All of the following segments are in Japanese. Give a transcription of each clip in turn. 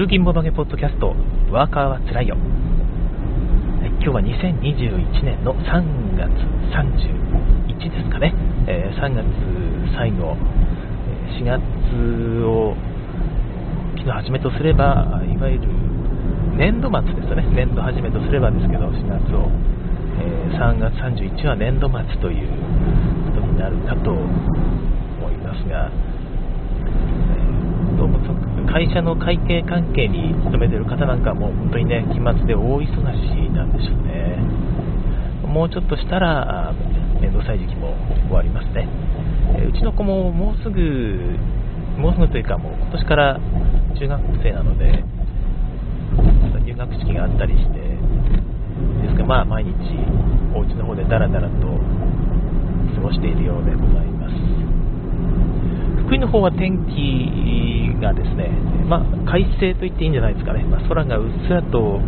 通勤ボドゲポッドキャスト、ワーカーはつらいよ。今日は2021年の3月31ですかね。えー、3月最後、4月を昨日はじめとすれば、いわゆる年度末ですよね。年度始めとすればですけど、4月を。えー、3月31は年度末ということになるかと思いますが、どうも会社の会計関係に勤めてる方なんかも本当にね、期末で大忙しなんでしょうね。もうちょっとしたら、面倒くさい時期も終わりますね。うちの子ももうすぐ、もうすぐというかもう今年から中学生なので、入学式があったりして、ですがまあ毎日お家の方でダラダラと過ごしているようでございます。福井の方は天気がですね、まあ、快晴と言っていいんじゃないですかね、まあ、空がうっすらと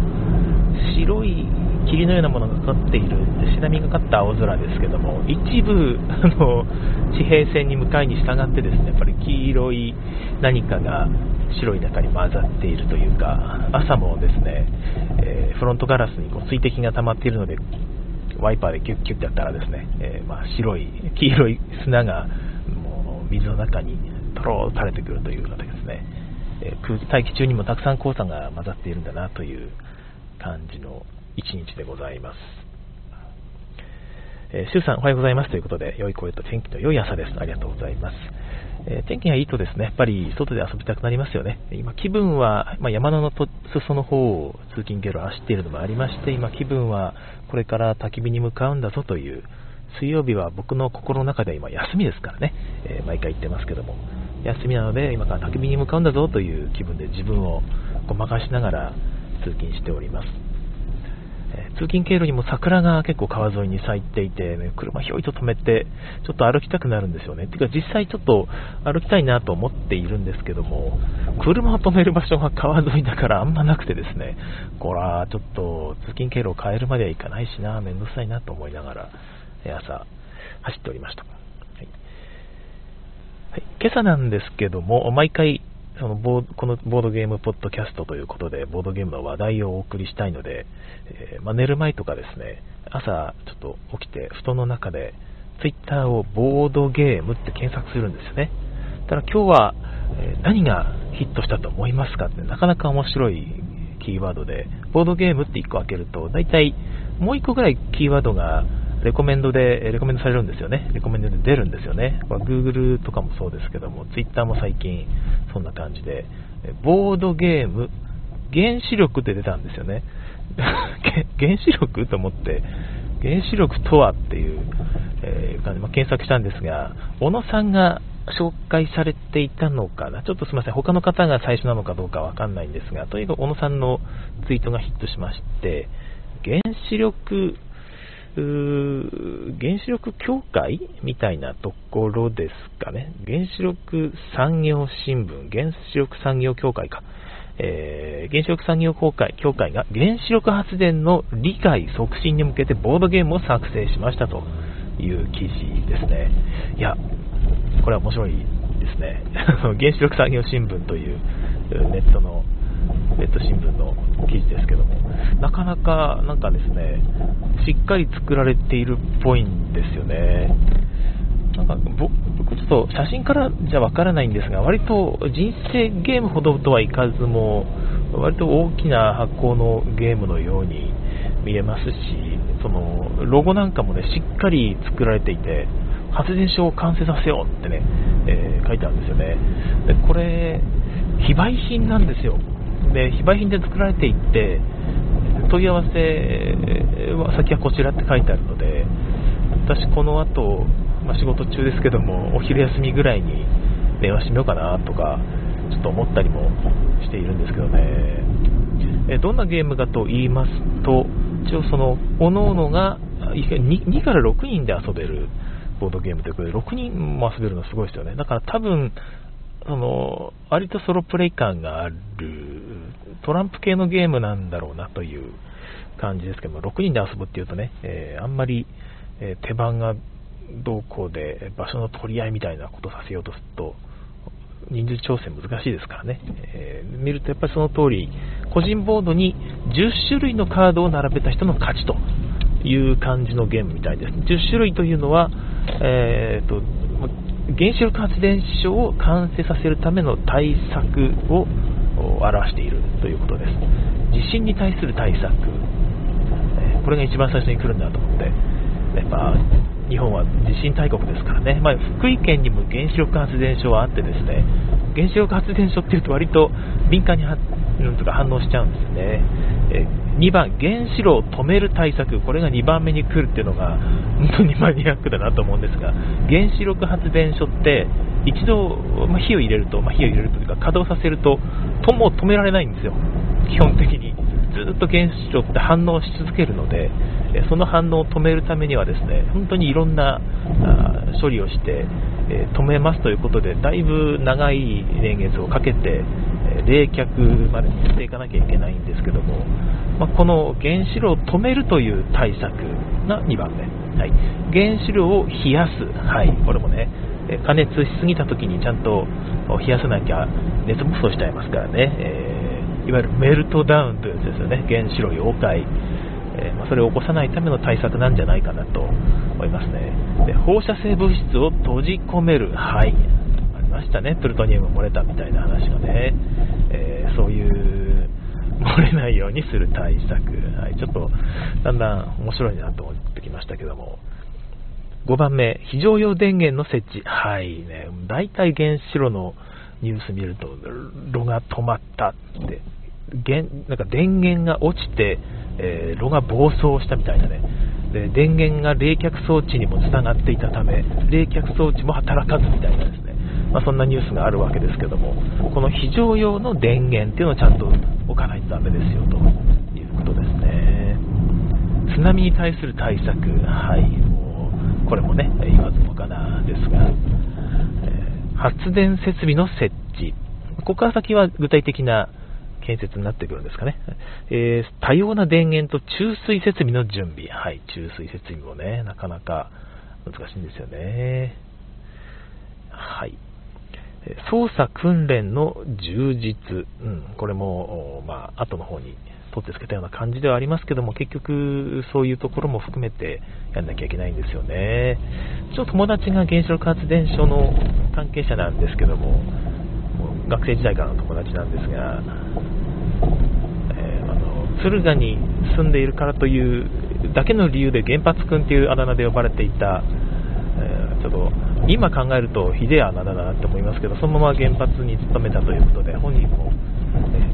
白い霧のようなものがかかっている、白みがかった青空ですけども、一部、あの地平線に向かいに従ってですね、やっぱり黄色い何かが白い中に混ざっているというか、朝もですね、えー、フロントガラスにこう水滴が溜まっているので、ワイパーでキュッキュッてやったらですね、えー、まあ、白い、黄色い砂が水の中にとろーっと垂れてくるというのでですね、えー、空気大気中にもたくさん黄砂が混ざっているんだなという感じの一日でございます。えー、シュウさん、おはようございますということで、良い声と天気の良い朝です。ありがとうございます。えー、天気がいいとですね、やっぱり外で遊びたくなりますよね。今、気分は、まあ、山のと裾の方を通勤経路走っているのもありまして、今、気分はこれから焚き火に向かうんだぞという、水曜日は僕の心の中で今、休みですからね、えー、毎回言ってますけども、休みなので、今から焚き火に向かうんだぞという気分で自分をごまかしながら通勤しております。え通勤経路にも桜が結構川沿いに咲いていて、ね、車ひょいと止めて、ちょっと歩きたくなるんですよね。てか実際ちょっと歩きたいなと思っているんですけども、車を止める場所が川沿いだからあんまなくてですね、こら、ちょっと通勤経路を変えるまではいかないしな、めんどくさいなと思いながら、朝走っておりました。はい、今朝なんですけども、毎回そのボこのボードゲームポッドキャストということで、ボードゲームの話題をお送りしたいので、えー、まあ、寝る前とかですね、朝ちょっと起きて、布団の中で、ツイッターをボードゲームって検索するんですよね。ただ今日は、えー、何がヒットしたと思いますかって、なかなか面白いキーワードで、ボードゲームって1個開けると、大体もう1個ぐらいキーワードがレコメンドで、レコメンドされるんですよね。レコメンドで出るんですよね。まあ、Google とかもそうですけども、Twitter も最近そんな感じで、ボードゲーム、原子力って出たんですよね。原子力と思って、原子力とはっていう、えー、感じ、まあ、検索したんですが、小野さんが紹介されていたのかな、ちょっとすみません、他の方が最初なのかどうかわかんないんですが、とにかく小野さんのツイートがヒットしまして、原子力原子力協会みたいなところですかね。原子力産業新聞、原子力産業協会か。えー、原子力産業協会協会が原子力発電の理解促進に向けてボードゲームを作成しましたという記事ですね。いや、これは面白いですね。原子力産業新聞というネットのネット新聞の記事ですけども、なかなかなんかですね、しっかり作られているっぽいんですよね。なんか僕、ちょっと写真からじゃわからないんですが、割と人生ゲームほどとはいかずも、割と大きな発行のゲームのように見えますし、そのロゴなんかもね、しっかり作られていて、発電所を完成させようってね、えー、書いてあるんですよね。でこれ、非売品なんですよ。で、非売品で作られていって、問い合わせは先はこちらって書いてあるので、私この後、まあ、仕事中ですけども、お昼休みぐらいに電話してみようかなとか、ちょっと思ったりもしているんですけどね。えどんなゲームかと言いますと、一応その、各々が 2, 2から6人で遊べるボードゲームということで、6人も遊べるのすごいですよね。だから多分、その、割とソロプレイ感がある、トランプ系のゲームなんだろうなという感じですけども、6人で遊ぶっていうとね、えー、あんまり、えー、手番がどうこうで場所の取り合いみたいなことをさせようとすると、人数調整難しいですからね、えー、見るとやっぱりその通り、個人ボードに10種類のカードを並べた人の勝ちという感じのゲームみたいです。10種類というのは、えーと、原子力発電所を完成させるための対策を表しているということです。地震に対する対策、これが一番最初に来るんだと思って、やっぱ日本は地震大国ですからね、まあ、福井県にも原子力発電所はあってですね、原子力発電所っていうと割と敏感にとか反応しちゃうんですね。え2番、原子炉を止める対策、これが2番目に来るっていうのが 本当にマニアックだなと思うんですが、原子力発電所って一度、まあ、火を入れると、まあ、火を入れるというか稼働させると、とも止められないんですよ、基本的に。ずっと原子炉って反応し続けるので、その反応を止めるためにはですね、本当にいろんな処理をして、え止めますということで、だいぶ長い年月をかけて、冷却までにしていかなきゃいけないんですけども、まあ、この原子炉を止めるという対策が2番目、はい、原子炉を冷やす、はい、これもね、加熱しすぎた時にちゃんと冷やさなきゃ熱暴走しちゃいますからね、えー、いわゆるメルトダウンというやつですよね、原子炉溶解。えー、まあ、それを起こさないための対策なんじゃないかなと思いますね。で放射性物質を閉じ込める、はい、ありましたね、プルトニウム漏れたみたいな話がね、えー、そういう漏れないようにする対策、はい、ちょっとだんだん面白いなと思ってきましたけども。5番目、非常用電源の設置。はい。ね、大体原子炉のニュース見ると、炉が止まったって、なんか電源が落ちて、えー、炉が暴走したみたいなね。で、電源が冷却装置にもつながっていたため、冷却装置も働かずみたいなですね、まあ、そんなニュースがあるわけですけども、この非常用の電源っていうのをちゃんと置かないとダメですよということですね。津波に対する対策、はい、もうこれもね、言わずもがなですが、発電設備の設置、ここから先は具体的な建設になってくるんですかね。えー、多様な電源と注水設備の準備。はい、注水設備もね、なかなか難しいんですよね。はい。操作訓練の充実。うん、これも、まあ、後の方に取ってつけたような感じではありますけども、結局、そういうところも含めてやんなきゃいけないんですよね。ちょっと友達が原子力発電所の関係者なんですけども、学生時代からの友達なんですが、えー、あの敦賀に住んでいるからというだけの理由で原発君というあだ名で呼ばれていた、えー、ちょっと今考えるとひでえあだ名だなって思いますけどそのまま原発に勤めたということで本人も、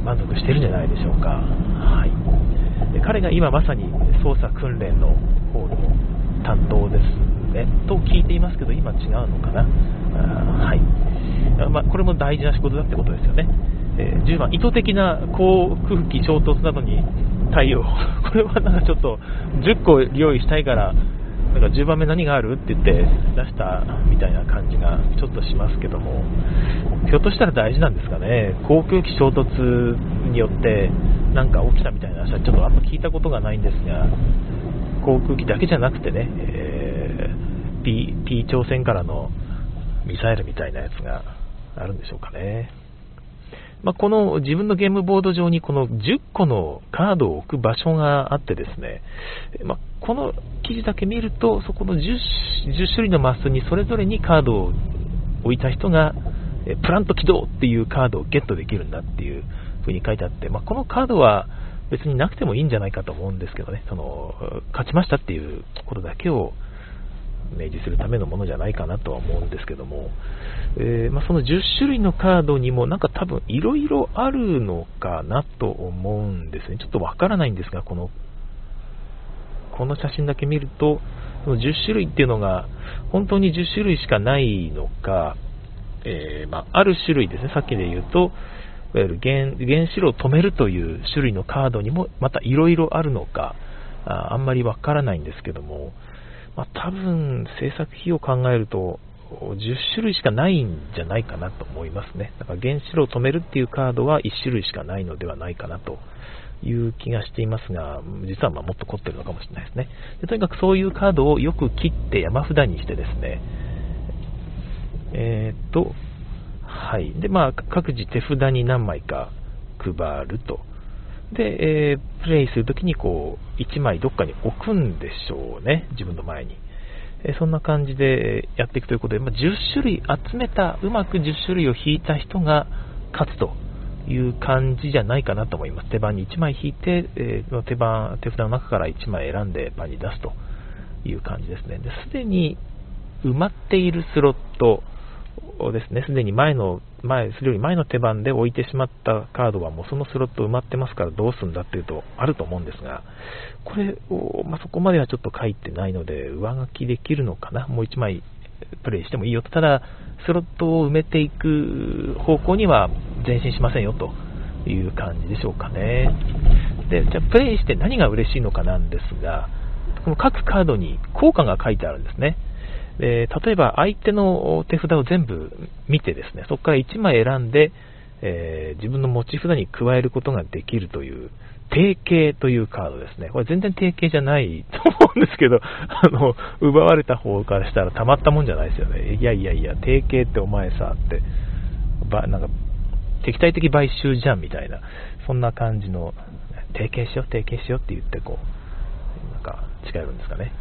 満足してるんじゃないでしょうか、はい、で彼が今まさに捜査訓練の方の担当ですね。と聞いていますけど今違うのかな？はい。まあ、これも大事な仕事だってことですよね。えー、10番、意図的な航空機衝突などに対応。これはなんかちょっと10個用意したいから、なんか10番目何があるって言って出したみたいな感じがちょっとしますけども、ひょっとしたら大事なんですかね。航空機衝突によってなんか起きたみたいな話はちょっとあんま聞いたことがないんですが、航空機だけじゃなくてね、えー、P, P 朝鮮からのミサイルみたいなやつがあるんでしょうかね。まあ、この自分のゲームボード上にこの10個のカードを置く場所があってですね、まあ、この記事だけ見ると、そこの 10, 10種類のマスにそれぞれにカードを置いた人が、プラント起動っていうカードをゲットできるんだっていう風に書いてあって、まあ、このカードは別になくてもいいんじゃないかと思うんですけどね、その勝ちましたっていうとことだけを明示するためのものじゃないかなとは思うんですけども、えー、まあ、その10種類のカードにもなんか多分いろいろあるのかなと思うんですね。ちょっとわからないんですが、この、この写真だけ見ると、その10種類っていうのが本当に10種類しかないのか、えー、まあ、ある種類ですね、さっきで言うと、いわゆる原原子炉を止めるという種類のカードにもまたいろいろあるのか、ああんまりわからないんですけども、まあ、多分制作費を考えると10種類しかないんじゃないかなと思いますね。だから原子炉を止めるっていうカードは1種類しかないのではないかなという気がしていますが、実はまもっと凝ってるのかもしれないですねで。とにかくそういうカードをよく切って山札にしてですね、えー、っと、はい。で、まあ、各自手札に何枚か配ると。で、えー、プレイするときにこう、1枚どっかに置くんでしょうね。自分の前に。えー、そんな感じでやっていくということで、まあ、10種類集めた、うまく10種類を引いた人が勝つという感じじゃないかなと思います。手番に1枚引いて、えー、手番、手札の中から1枚選んで場に出すという感じですね。で、すでに埋まっているスロットをですね、すでに前の、前、それより前の手番で置いてしまったカードはもうそのスロット埋まってますからどうするんだっていうとあると思うんですが、これを、まあ、そこまではちょっと書いてないので、上書きできるのかな、もう1枚プレイしてもいいよと、ただ、スロットを埋めていく方向には前進しませんよという感じでしょうかね。で、じゃあプレイして何が嬉しいのかなんですが、この各カードに効果が書いてあるんですね。で例えば相手の手札を全部見てですね、そこから1枚選んで、えー、自分の持ち札に加えることができるという、定型というカードですね。これ全然定型じゃないと思うんですけど、あの、奪われた方からしたらたまったもんじゃないですよね。いやいやいや、定型ってお前さ、って、ば、なんか、敵対的買収じゃんみたいな、そんな感じの、定型しよう、定型しようって言って、こう、なんか、近寄るんですか。ね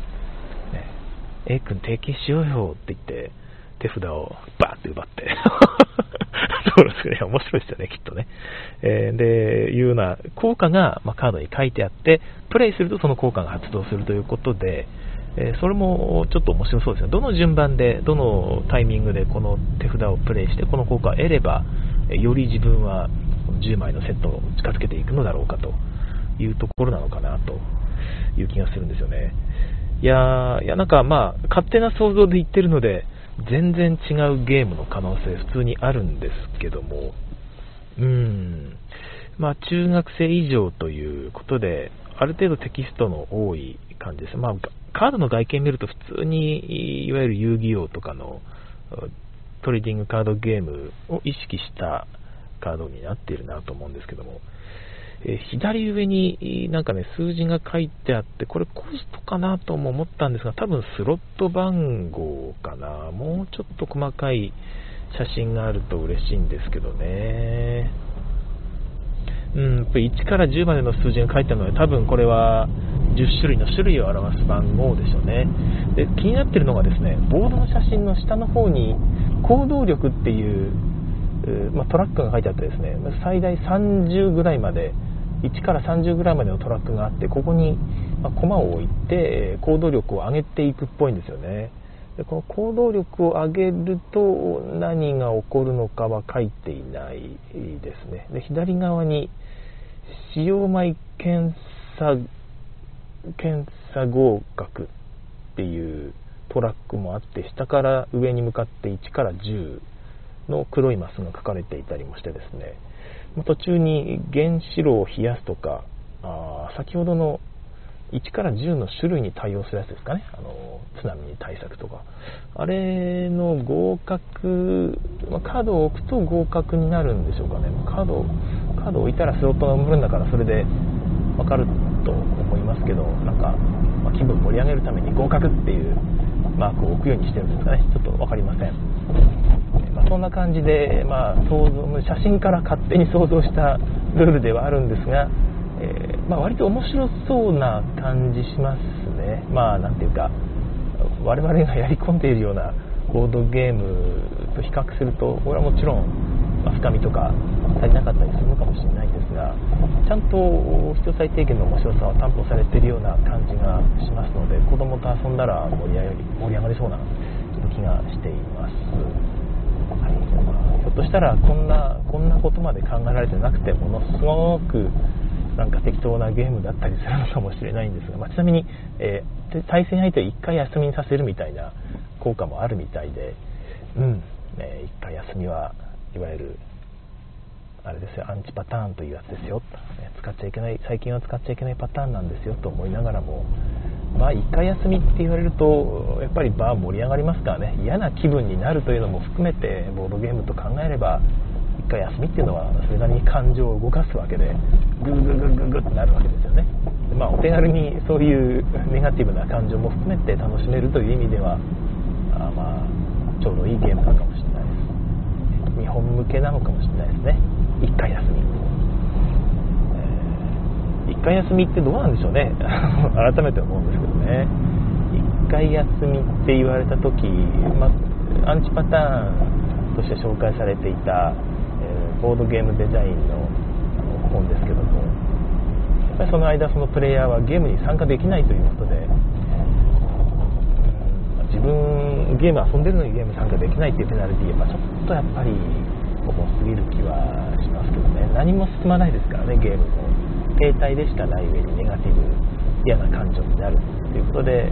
A 君提携しようよって言って、手札をバーって奪って そうですね。面白いですよね、きっとね。えー、で、いうような効果が、まあ、カードに書いてあって、プレイするとその効果が発動するということで、えー、それもちょっと面白そうですね。どの順番で、どのタイミングでこの手札をプレイして、この効果を得れば、より自分は10枚のセットを近づけていくのだろうかというところなのかなという気がするんですよね。いやいやなんかまあ、勝手な想像で言ってるので、全然違うゲームの可能性普通にあるんですけども、うん、まあ中学生以上ということで、ある程度テキストの多い感じです。まあ、カードの外見見ると普通に、いわゆる遊戯王とかのトレーディングカードゲームを意識したカードになっているなと思うんですけども、え左上になんかね、数字が書いてあって、これコストかなとも思ったんですが、多分スロット番号かな。もうちょっと細かい写真があると嬉しいんですけどね。うん、やっぱ1から10までの数字が書いてあるので、多分これは10種類の種類を表す番号でしょうね。で気になってるのがですね、ボードの写真の下の方に行動力っていう、ま、トラックが書いてあってですね、最大30ぐらいまで1から30ぐらいまでのトラックがあってここに、ま駒を置いて行動力を上げていくっぽいんですよね。でこの行動力を上げると何が起こるのかは書いていないですね。で左側に使用前検査検査合格っていうトラックもあって下から上に向かって1から10の黒いマスが書かれていたりもしてですね。途中に原子炉を冷やすとか、あ先ほどの1から10の種類に対応するやつですかね、あの津波対策とか、あれの合格、まカードを置くと合格になるんでしょうかね、カードカードを置いたらスロットが埋まるんだから、それで分かると思いますけど、なんか、ま気分盛り上げるために合格っていうマークを置くようにしてるんですかね、ちょっと分かりません。まあ、そんな感じで、まあ、想像写真から勝手に想像したルールではあるんですが、えー、まあ、割と面白そうな感じしますね。まあ、なんていうか、我々がやり込んでいるようなボードゲームと比較すると、これはもちろん、ま深みとか足りなかったりするのかもしれないんですが、ちゃんと必要最低限の面白さを担保されているような感じがしますので、子供と遊んだら盛り上がり盛り上がりそうな気がしています。ひょっとしたらこんなこんなことまで考えられてなくてものすごくなんか適当なゲームだったりするのかもしれないんですが、まあ、ちなみに、えー、対戦相手を1回休みにさせるみたいな効果もあるみたいで、うん、え1回休みはいわゆるあれですよアンチパターンというやつですよ、使っちゃいけない最近は使っちゃいけないパターンなんですよと思いながらもまあ、1回休みって言われるとやっぱりバー盛り上がりますからね。嫌な気分になるというのも含めてボードゲームと考えれば1回休みっていうのはそれなりに感情を動かすわけでグーグーグーググってなるわけですよね、まあ、お手軽にそういうネガティブな感情も含めて楽しめるという意味ではあまあちょうどいいゲームなのかもしれないです。2本向けなのかもしれないですね。1回休み、えー、1回休みってどうなんでしょうね。改めて思うんですけどね。1回休みって言われた時、まアンチパターンとして紹介されていた、えー、ボードゲームデザインの本ですけども。やっぱりその間そのプレイヤーはゲームに参加できないということで。自分ゲーム遊んでるのにゲーム参加できないっていうペナルティーはちょっとやっぱり重すぎる気はしますけどね。何も進まないですからねゲームも。携帯でしかない上にネガティブ嫌な感情になるということで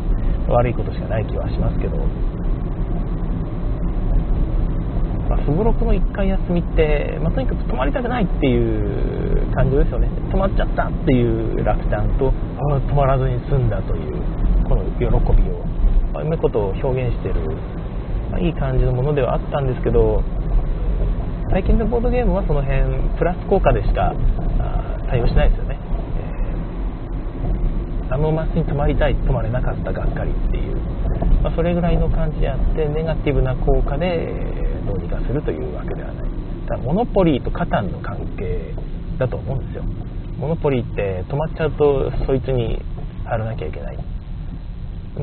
悪いことしかない気はしますけど、すごろくの1回休みって、まあ、とにかく泊まりたくないっていう感情ですよね。泊まっちゃったっていう落胆と泊まらずに済んだというこの喜びを、うまいことを表現してる、まあ、いい感じのものではあったんですけど最近のボードゲームはその辺プラス効果でしか対応しないですよ、あのマスに泊まりたい泊まれなかったがっかりっていう、まあ、それぐらいの感じであってネガティブな効果でどうにかするというわけではない。だモノポリーとカタンの関係だと思うんですよ。モノポリーって止まっちゃうとそいつに貼らなきゃいけない。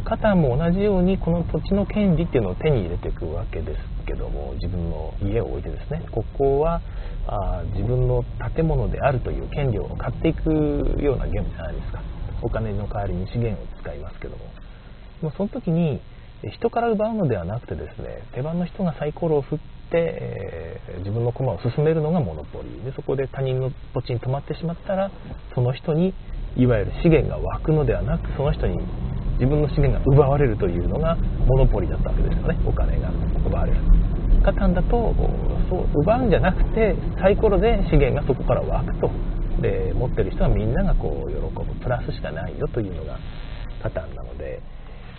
カタンも同じようにこの土地の権利っていうのを手に入れていくわけですけども自分の家を置いてですね。ここはあ自分の建物であるという権利を買っていくようなゲームじゃないですか。お金の代わりに資源を使いますけども。もその時に人から奪うのではなくてですね手番の人がサイコロを振って、えー、自分の駒を進めるのがモノポリー。でそこで他人の土地に止まってしまったらその人にいわゆる資源が湧くのではなくその人に自分の資源が奪われるというのがモノポリだったわけですよね。お金が奪われる。カタンだとそう奪うんじゃなくてサイコロで資源がそこから湧くと。で持ってる人はみんながこう喜ぶプラスしかないよというのがカターンなので、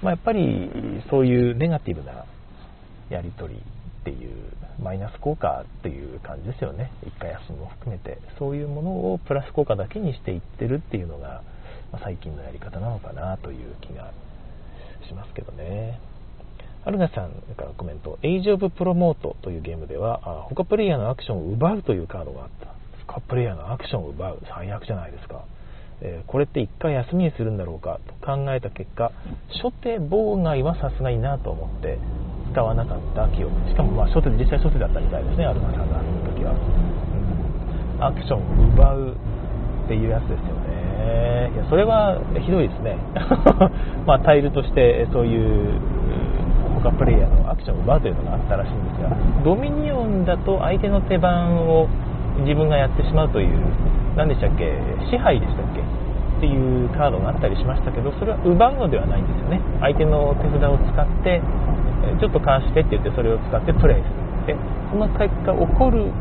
まあ、やっぱりそういうネガティブなやり取りっていうマイナス効果っていう感じですよね1回休みも含めてそういうものをプラス効果だけにしていってるっていうのがま最近のやり方なのかなという気がしますけどね。アルナさんからコメント、エイジオブプロモートというゲームでは、他プレイヤーのアクションを奪うというカードがあった。プレイヤーのアクションを奪う。最悪じゃないですか。えー、これって1回休みにするんだろうかと考えた結果、初手妨害はさすがになと思って使わなかった記憶。しかもまあ初手で実際初手だったみたいですね、アルナさんがあの時は。うん、アクションを奪うっていうやつですよね。ねいやそれはひどいですね まあタイルとしてそういう他プレイヤーのアクションを奪うというのがあったらしいんですがドミニオンだと相手の手番を自分がやってしまうという何でしたっけ支配でしたっけっていうカードがあったりしましたけどそれは奪うのではないんですよね。相手の手札を使ってちょっとかわしてって言ってそれを使ってプレイする。でその結果起こる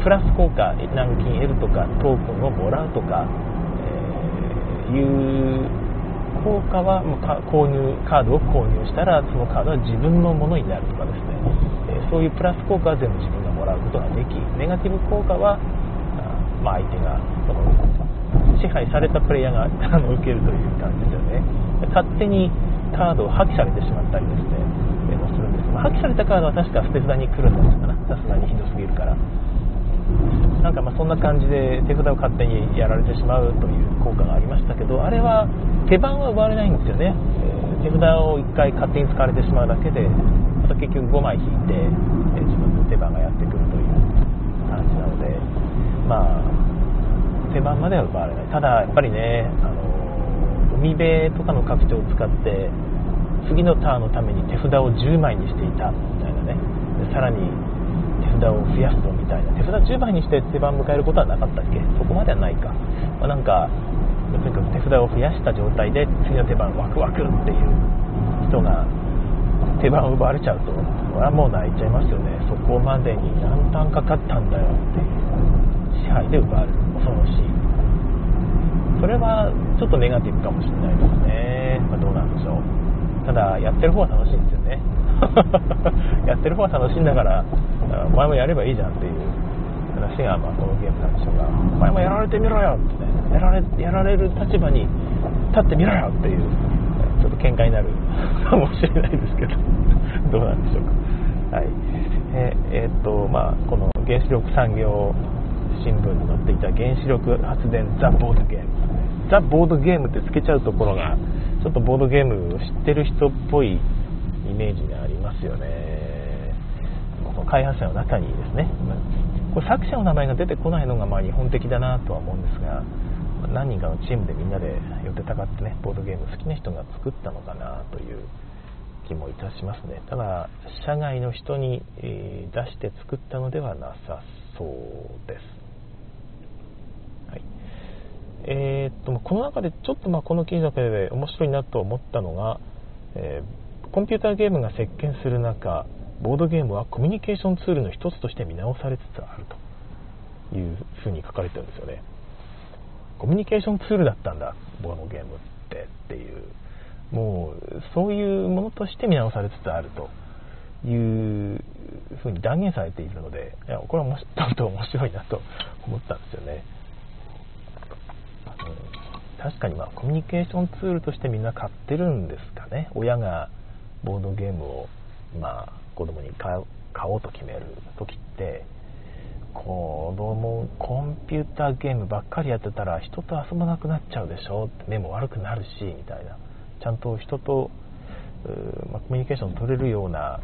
プラス効果軟金得るとかトークンをもらうとか、えー、いう効果は購入カードを購入したらそのカードは自分のものになるとかですね、え、そういうプラス効果は全部自分らうことができネガティブ効果は、まあ、相手がその支配されたプレイヤーが 受けるという感じですよね。勝手にカードを破棄されてしまったりですね、えー、もするんです、まあ、破棄されたカードは確か捨て札に来るんですかな。さすがにひどすぎるから。なんかまあそんな感じで手札を勝手にやられてしまうという効果がありましたけどあれは手番は奪われないんですよね、えー、手札を1回勝手に使われてしまうだけで結局5枚引いて、えー、自分手番がやってくるという感じなのでまあ手番までは奪われない。ただやっぱりねあの海辺とかの拡張を使って次のターンのために手札を10枚にしていたみたいなね。さらに手札を増やすぞみたいな。手札10枚にして手番を迎えることはなかったっけ？そこまではないか、まあ、なんかとにかく手札を増やした状態で次の手番ワクワクっていう人が手番奪われちゃうとこれはもう泣いちゃいますよね。そこまでに何ターンかかったんだよっていう支配で奪われる。恐ろしい。それはちょっとネガティブかもしれないですね、まあ、どうなんでしょう。ただやってる方は楽しいんですよね。やってる方は楽しいんだからお前もやればいいじゃんっていう。話が、まあ、このゲームなんでしょうがお前もやられてみろよってね。やられやられる立場に立ってみろよっていうちょっと喧嘩になるかもしれないですけどどうなんでしょうか。はい。えー、とまあ、この原子力産業新聞に載っていた原子力発電ザ・ボードゲーム。ザ・ボードゲームってつけちゃうところがちょっとボードゲームを知ってる人っぽいイメージがありますよね。この開発者の中にですね。これ作者の名前が出てこないのがまあ日本的だなとは思うんですが何人かのチームでみんなで寄ってたかってねボードゲーム好きな人が作ったのかなという気もいたしますね。ただ社外の人に、出して作ったのではなさそうです。はい。えー、っとこの中でちょっとまあこの記事だけで面白いなと思ったのが、えー、コンピューターゲームが席巻する中ボードゲームはコミュニケーションツールの一つとして見直されつつあるというふうに書かれてるんですよね。コミュニケーションツールだったんだボードゲームってっていう。もうそういうものとして見直されつつあるというふうに断言されているのでいやこれはもちょっと面白いなと思ったんですよね、うん、確かにまあコミュニケーションツールとしてみんな買ってるんですかね。親がボードゲームをまあ子供に買おうと決める時って。子供コンピューターゲームばっかりやってたら人と遊ばなくなっちゃうでしょって目も悪くなるしみたいな。ちゃんと人と、まあ、コミュニケーション取れるような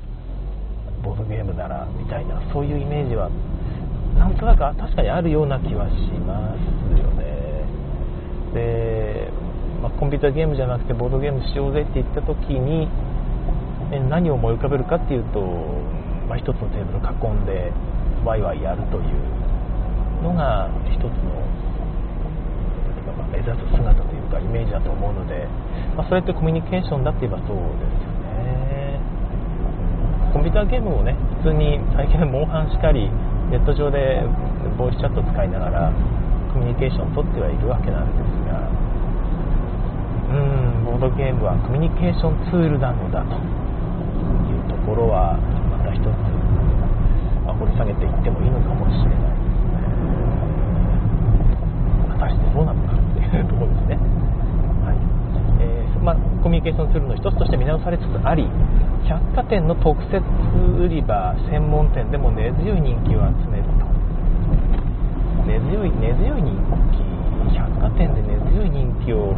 ボードゲームならみたいな。そういうイメージはなんとなく確かにあるような気はしますよね。で、まあ、コンピューターゲームじゃなくてボードゲームしようぜって言った時に何を思い浮かべるかっていうと、まあ、一つのテーブル囲んでワイワイやるというのが一つの目指す姿というかイメージだと思うので、まあ、それってコミュニケーションだって言えばそうですよね。コンピューターゲームをね普通に最近モンハンしかりネット上でボイスチャット使いながらコミュニケーションをとってはいるわけなんですが。うんボードゲームはコミュニケーションツールなのだというところはまた一つ掘り下げていってもいいのかもしれないですね。果たしてどうなのかっていうところですね、はい。えー、まあ、コミュニケーションツールの一つとして見直されつつあり百貨店の特設売り場専門店でも根強い人気を集めると。根強い根強い人気百貨店で根強い人気を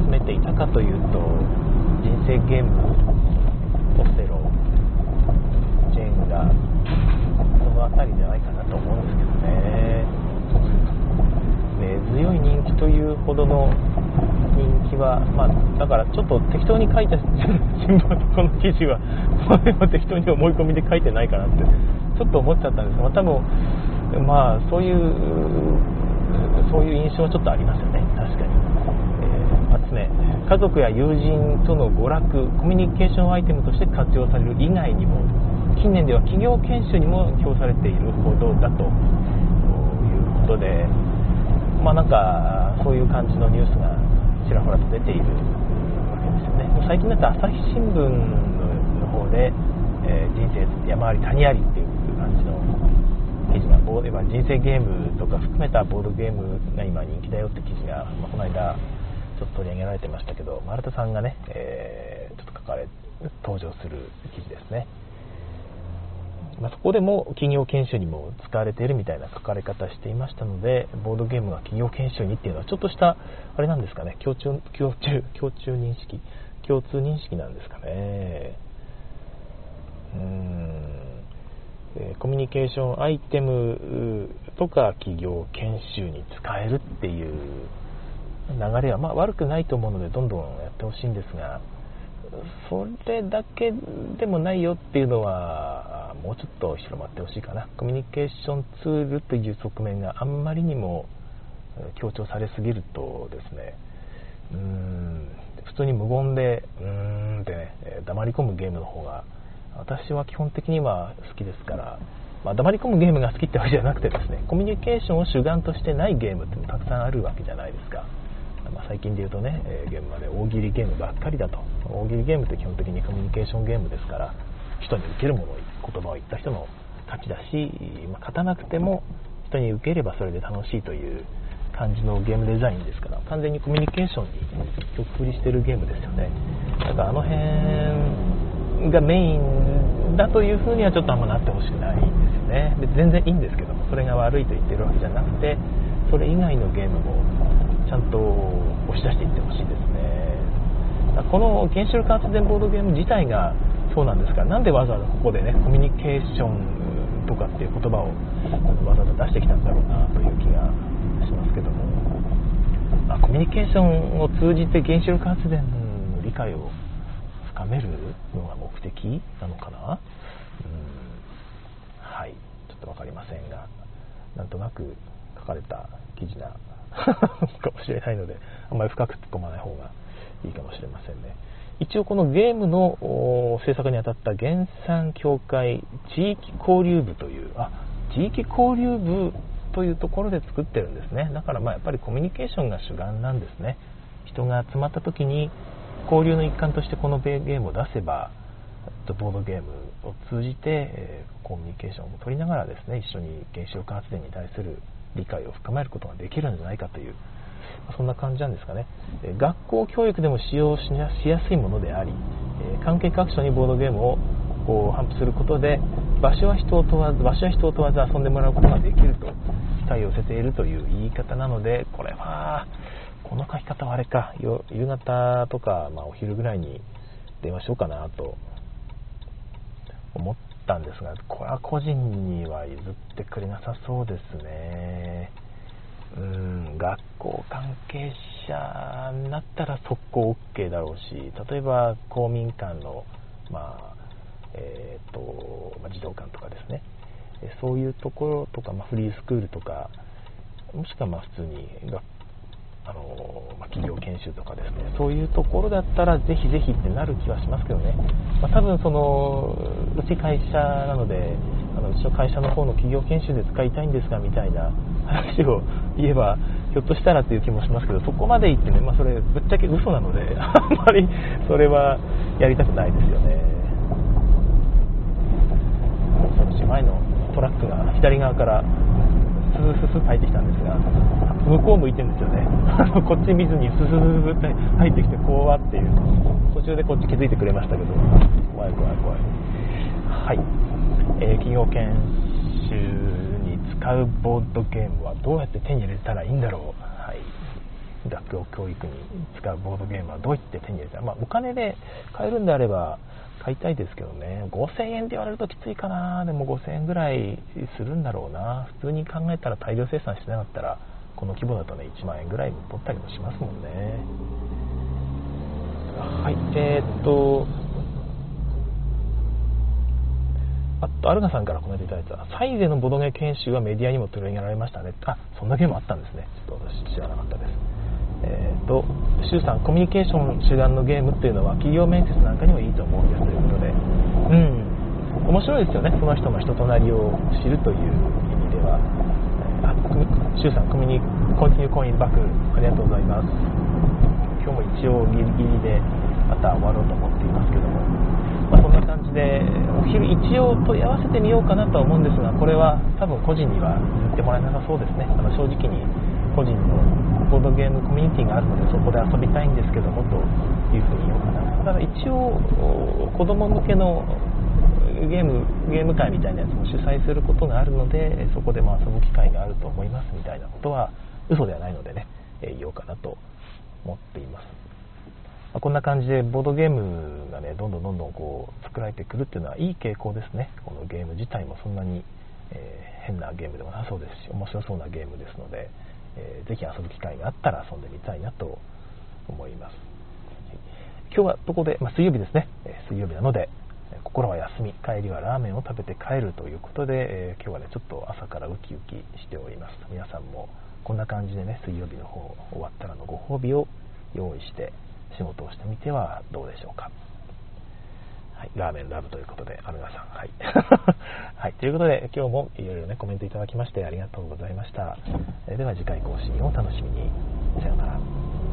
集めていたかというと人生ゲームオセロジェンガその辺りじゃないかなと思うんですけどね。根強い人気というほどの人気は、まあ、だからちょっと適当に書いた新聞この記事はこれは適当に思い込みで書いてないかなってちょっと思っちゃったんですがま多分まあそういうそういう印象はちょっとありますよね。確かに、えー、つ目家族や友人との娯楽コミュニケーションアイテムとして活用される以外にも近年では企業研修にも評されているほどだということでまあなんかそういう感じのニュースがちらほらと出ているわけですよね。最近だと朝日新聞の方で、えー、人生山あり谷ありっていう感じの記事がボー人生ゲームとか含めたボードゲームが今人気だよって記事が、まあ、この間ちょっと取り上げられてましたけど丸田さんがね、えー、ちょっと書かれ登場する記事ですね。まあ、そこでも企業研修にも使われているみたいな書かれ方していましたのでボードゲームが企業研修にっていうのはちょっとしたあれなんですかね共通共通共通認識共通認識なんですかね。うーん。コミュニケーションアイテムとか企業研修に使えるっていう流れはまあ悪くないと思うのでどんどんやってほしいんですがそれだけでもないよっていうのはもうちょっと広まってほしいかな。コミュニケーションツールという側面があんまりにも強調されすぎるとですねうん普通に無言でうーんってね黙り込むゲームの方が私は基本的には好きですから、まあ、黙り込むゲームが好きってわけじゃなくてですねコミュニケーションを主眼としてないゲームってもたくさんあるわけじゃないですか。まあ、最近で言うとね、えー、現場で大喜利ゲームばっかりだと。大喜利ゲームって基本的にコミュニケーションゲームですから人に受けるものを言葉を言った人の勝ちだし、まあ、勝たなくても人に受ければそれで楽しいという感じのゲームデザインですから完全にコミュニケーションに曲振りしてるゲームですよね。だからあの辺がメインだというふうにはちょっとあんまなってほしくないんですよね。全然いいんですけどもそれが悪いと言ってるわけじゃなくてそれ以外のゲームもちゃんと押し出していってほしいですね。この原子力発電ボードゲーム自体がそうなんですがなんでわざわざここでねコミュニケーションとかっていう言葉をわざわざ出してきたんだろうなという気がしますけども、まあ、コミュニケーションを通じて原子力発電の理解を深めるのが目的なのかな。うん。はい。ちょっと分かりませんがなんとなく書かれた記事な かもしれないのであんまり深く突っ込まない方がいいかもしれませんね。一応このゲームの制作にあたった原産協会地域交流部というあ地域交流部というところで作ってるんですね。だからまあやっぱりコミュニケーションが主眼なんですね。人が集まった時に交流の一環としてこのゲームを出せばボードゲームを通じて、えコミュニケーションを取りながらですね一緒に原子力発電に対する理解を深めることができるんじゃないかというそんな感じなんですかね。学校教育でも使用しやすいものであり関係各所にボードゲームをこう頒布することで場所は人を問わず場所は人を問わず遊んでもらうことができると期待を寄せているという言い方なのでこれはこの書き方はあれか夕方とか、まあ、お昼ぐらいに電話しようかなと思ったんですがこれは個人には譲ってくれなさそうですね。うん学校関係者になったら速攻 OK だろうし例えば公民館の、まあえーとまあ、児童館とかですね。そういうところとか、まあ、フリースクールとかもしくはまあ普通に学とかですねそういうところだったらぜひぜひってなる気はしますけどね、まあ、多分そのうち会社なのであのうちの会社の方の企業研修で使いたいんですがみたいな話を言えばひょっとしたらっていう気もしますけどそこまで言ってね、まあ、それぶっちゃけ嘘なのであんまりそれはやりたくないですよね。前のトラックが左側からスースス入ってきたんですが向こう向いてるんですよね。こっち見ずにススススって入ってきて怖っていう。途中でこっち気づいてくれましたけど。怖い怖い怖い。はい、えー、企業研修に使うボードゲームはどうやって手に入れたらいいんだろう。はい。学校教育に使うボードゲームはどうやって手に入れたら、まあ、お金で買えるんであれば買いたいですけどね5000円って言われるときついかなでも5000円ぐらいするんだろうな普通に考えたら大量生産してなかったらこの規模だとね1万円ぐらい取ったりもしますもんねはいえー、っとあと、アルガさんからコメントいただいた、サイゼのボドゲ研修はメディアにも取り上げられましたね。あ、そんなゲームあったんですね。ちょっと私知らなかったです。えーと、周さん、コミュニケーション主眼のゲームっていうのは企業面接なんかにもいいと思うんですということで、うん、面白いですよね、その人の人となりを知るという意味では。あ、周さん、コミュニコンティニューコインバック、ありがとうございます。今日も一応ギリギリでまた終わろうと思っていますけども、まあ、そんな感じで、お昼一応問い合わせてみようかなとは思うんですが、これは多分個人には言ってもらえなさそうですね。あの正直に個人のボードゲームコミュニティがあるのでそこで遊びたいんですけどもというふうに言おうかな。ただ一応子供向けのゲームゲーム会みたいなやつも主催することがあるのでそこでも遊ぶ機会があると思いますみたいなことは嘘ではないのでね、えー、言おうかなと思っています、ま、こんな感じでボードゲームがねどんどんどんどんこう作られてくるっていうのはいい傾向ですねこのゲーム自体もそんなに、えー、変なゲームでもなさそうですし面白そうなゲームですので、えー、ぜひ遊ぶ機会があったら遊んでみたいなと思います。今日はどこで、まあ、水曜日ですね、え水曜日なので心は休み。帰りはラーメンを食べて帰るということで、え、今日はねちょっと朝からウキウキしております。皆さんもこんな感じでね水曜日の方終わったらのご褒美を用意して仕事をしてみてはどうでしょうか。はい、ラーメンラブということで、アルガさん。はい。はい、ということで、今日もいろいろね、コメントいただきましてありがとうございました。えでは次回更新をお楽しみに。さようなら。